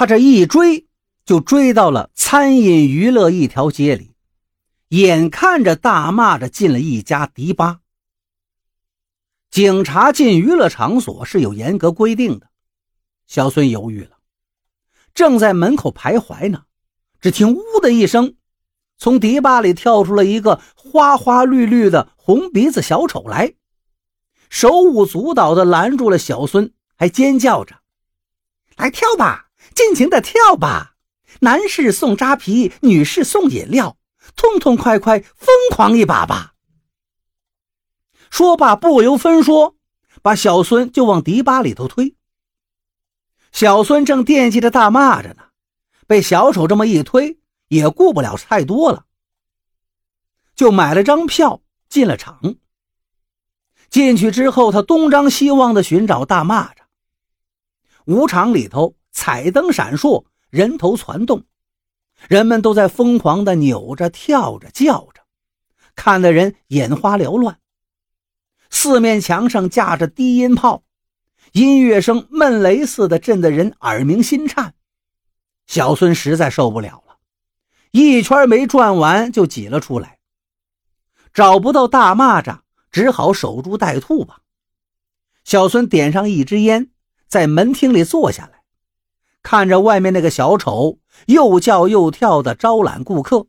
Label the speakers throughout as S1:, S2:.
S1: 他这一追就追到了餐饮娱乐一条街里，眼看着大骂着进了一家迪吧。警察进娱乐场所是有严格规定的。小孙犹豫了，正在门口徘徊呢，只听“呜”的一声，从迪吧里跳出了一个花花绿绿的红鼻子小丑来，手舞足蹈地拦住了小孙，还尖叫着：“来跳吧，尽情的跳吧！男士送扎啤，女士送饮料，痛痛快快，疯狂一把吧！”说罢，不由分说，把小孙就往迪吧里头推。小孙正惦记着大蚂蚱呢，被小丑这么一推，也顾不了太多了，就买了张票进了场。进去之后，他东张西望的寻找大蚂蚱。舞场里头彩灯闪烁，人头攒动，人们都在疯狂的扭着、跳着、叫着，看得人眼花缭乱。四面墙上架着低音炮，音乐声闷雷似的震得人耳鸣心颤。小孙实在受不了了，一圈没转完就挤了出来。找不到大蚂蚱，只好守株待兔吧。小孙点上一支烟，在门厅里坐下来，看着外面那个小丑又叫又跳的招揽顾客。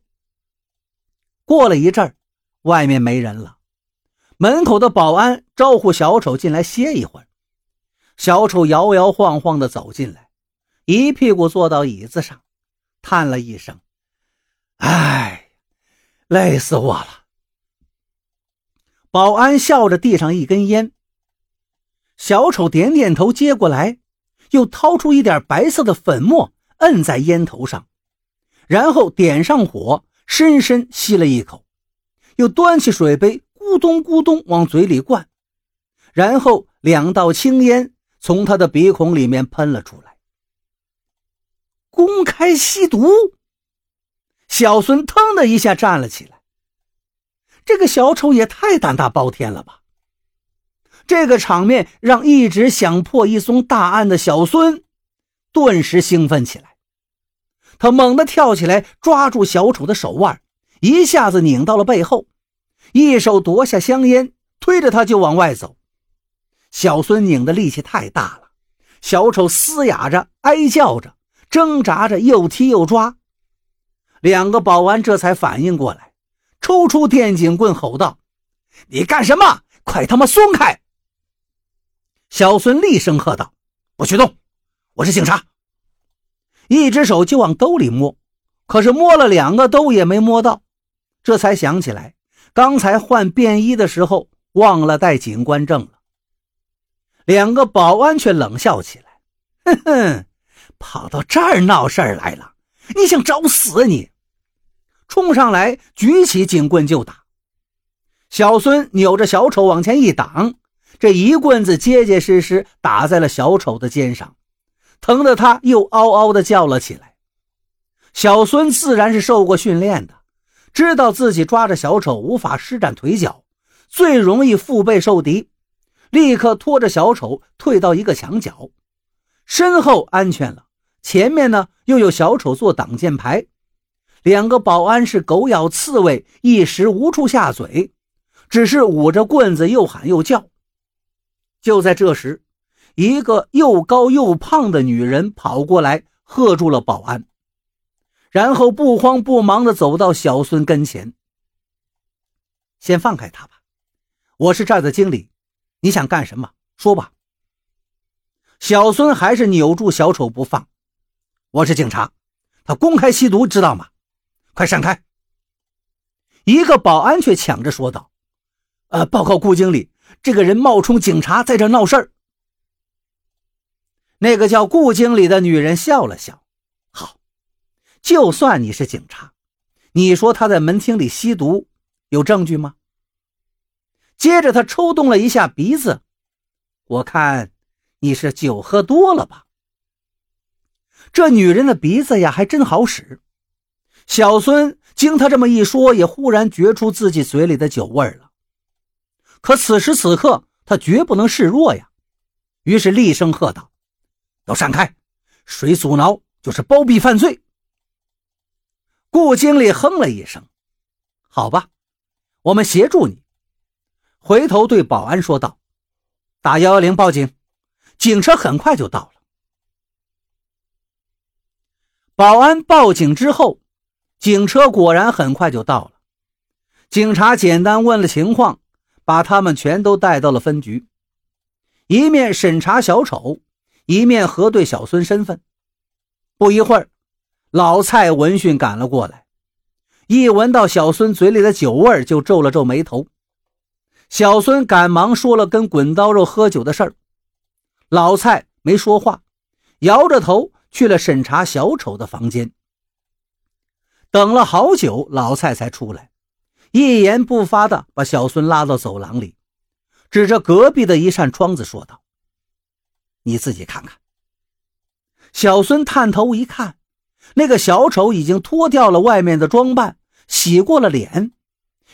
S1: 过了一阵儿，外面没人了。门口的保安招呼小丑进来歇一会儿。小丑摇摇晃晃地走进来，一屁股坐到椅子上，叹了一声：“哎，累死我了。”保安笑着递上一根烟。小丑点点头，接过来，又掏出一点白色的粉末，摁在烟头上，然后点上火，深深吸了一口，又端起水杯。咕咚咕咚往嘴里灌，然后两道青烟从他的鼻孔里面喷了出来。公开吸毒，小孙腾的一下站了起来。这个小丑也太胆大包天了吧！这个场面让一直想破一宗大案的小孙顿时兴奋起来。他猛地跳起来，抓住小丑的手腕，一下子拧到了背后。一手夺下香烟，推着他就往外走。小孙拧的力气太大了，小丑嘶哑着，哀叫着，挣扎着，又踢又抓。两个保安这才反应过来，抽出电警棍，吼道：“你干什么？快他妈松开！”小孙厉声喝道：“不许动！我是警察！”一只手就往兜里摸，可是摸了两个兜也没摸到，这才想起来。刚才换便衣的时候忘了带警官证了，两个保安却冷笑起来：“哼哼，跑到这儿闹事儿来了，你想找死啊？你！”冲上来举起警棍就打。小孙扭着小丑往前一挡，这一棍子结结实实打在了小丑的肩上，疼得他又嗷嗷的叫了起来。小孙自然是受过训练的。知道自己抓着小丑无法施展腿脚，最容易腹背受敌，立刻拖着小丑退到一个墙角，身后安全了，前面呢又有小丑做挡箭牌，两个保安是狗咬刺猬，一时无处下嘴，只是捂着棍子又喊又叫。就在这时，一个又高又胖的女人跑过来，喝住了保安。然后不慌不忙地走到小孙跟前，先放开他吧，我是这儿的经理，你想干什么？说吧。小孙还是扭住小丑不放，我是警察，他公开吸毒，知道吗？快闪开！一个保安却抢着说道：“呃，报告顾经理，这个人冒充警察，在这闹事儿。”那个叫顾经理的女人笑了笑。好就算你是警察，你说他在门厅里吸毒，有证据吗？接着他抽动了一下鼻子，我看你是酒喝多了吧？这女人的鼻子呀，还真好使。小孙经他这么一说，也忽然觉出自己嘴里的酒味了。可此时此刻，他绝不能示弱呀，于是厉声喝道：“都闪开！谁阻挠，就是包庇犯罪。顾经理哼了一声：“好吧，我们协助你。”回头对保安说道：“打幺幺零报警，警车很快就到了。”保安报警之后，警车果然很快就到了。警察简单问了情况，把他们全都带到了分局，一面审查小丑，一面核对小孙身份。不一会儿，老蔡闻讯赶了过来，一闻到小孙嘴里的酒味就皱了皱眉头。小孙赶忙说了跟滚刀肉喝酒的事儿，老蔡没说话，摇着头去了审查小丑的房间。等了好久，老蔡才出来。一言不发的把小孙拉到走廊里，指着隔壁的一扇窗子说道：“你自己看看。”小孙探头一看，那个小丑已经脱掉了外面的装扮，洗过了脸，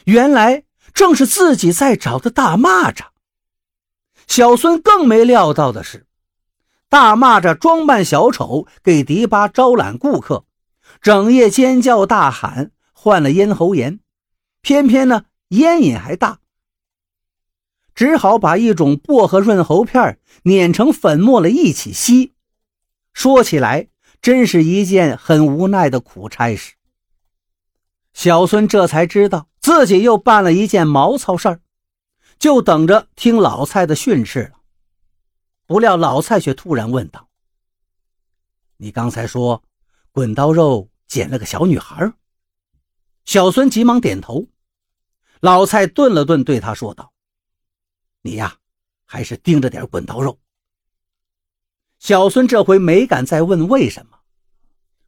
S1: 原来正是自己在找的大蚂蚱。小孙更没料到的是，大蚂蚱装扮小丑给迪巴招揽顾客，整夜尖叫大喊，患了咽喉炎。偏偏呢，烟瘾还大，只好把一种薄荷润喉片碾成粉末了一起吸。说起来，真是一件很无奈的苦差事。小孙这才知道自己又办了一件毛糙事儿，就等着听老蔡的训斥了。不料老蔡却突然问道：“你刚才说，滚刀肉捡了个小女孩？”小孙急忙点头。老蔡顿了顿，对他说道：“你呀，还是盯着点滚刀肉。”小孙这回没敢再问为什么，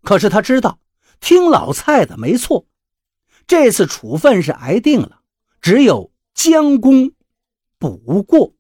S1: 可是他知道听老蔡的没错，这次处分是挨定了，只有将功补过。